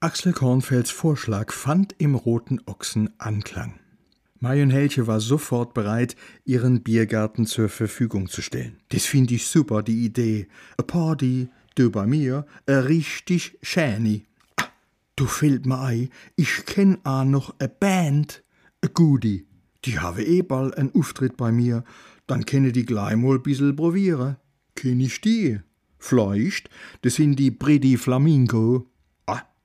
Axel Kornfelds Vorschlag fand im Roten Ochsen Anklang. Marion Helche war sofort bereit, ihren Biergarten zur Verfügung zu stellen. Das finde ich super, die Idee. A Party, du bei mir, a richtig schäni. Ah, du fällt mir ein, ich kenn a noch a Band, a Gudi. Die habe eh bald einen Auftritt bei mir, dann kenne die gleich mal bissel probieren. Kenn ich die? Vielleicht, das sind die Pretty Flamingo.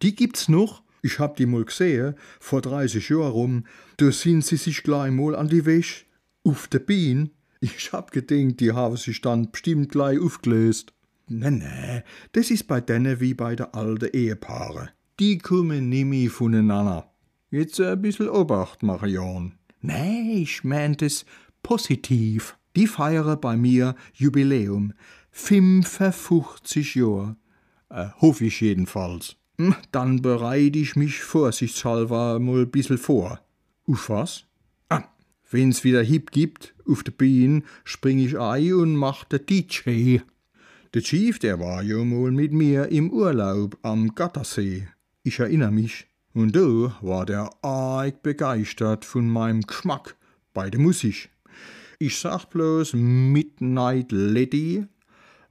Die gibt's noch? Ich hab die mal gesehen, vor 30 Jahren rum. Da sind sie sich gleich mal an die Wäsch. Auf der Biene. Ich hab gedenkt, die haben sich dann bestimmt gleich aufgelöst. Ne, ne, das ist bei denen wie bei der alten Ehepaare. Die kommen nimmer voneinander. Jetzt ein bisschen Obacht Jan. Nee, ich meint es positiv. Die feiere bei mir Jubiläum. 55 Jahre. Äh, hoffe ich jedenfalls. Hm, dann bereite ich mich vorsichtshalber mal bisschen vor. Auf was? Ah, wenn's wieder Hip gibt, auf de Bühne, spring ich ein und mach de DJ. Der Chief, der war ja mal mit mir im Urlaub am Gattersee. Ich erinnere mich. Und da war der arg begeistert von meinem Geschmack bei der Musik. Ich sag bloß Midnight Lady,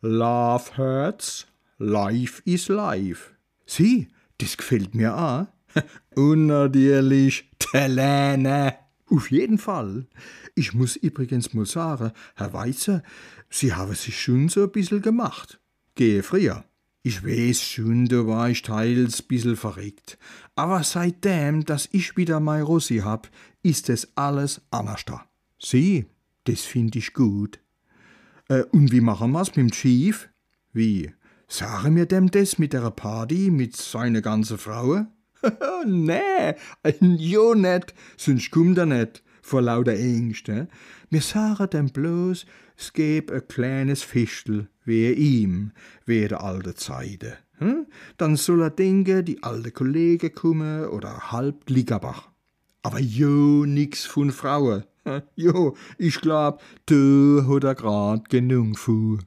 Love Hurts, Life is Life. Sie, das gefällt mir auch. Unnatürlich, Telene. Auf jeden Fall. Ich muss übrigens mal sagen, Herr Weizer, Sie haben sich schon so ein bisschen gemacht. Gehe früher. Ich weiß schon, da war ich teils bissel verregt. Aber seitdem, dass ich wieder mein Rossi hab, ist es alles anders da. Sie, das find ich gut. Äh, und wie machen wir's mit dem Chief? Wie? Sagen mir dem das mit der Party mit seine ganze Frau? nee, jo net, sonst kommt er net, vor lauter Ängste. Mir sagen dem bloß, es gäb a kleines Fischtel, wie ihm, wie der alte Zeide. Hm? Dann soll er denken, die alte Kollege komme oder halb Gligerbach. Aber jo, nix von Frauen. Jo, ich glaub, du hat er grad genug von.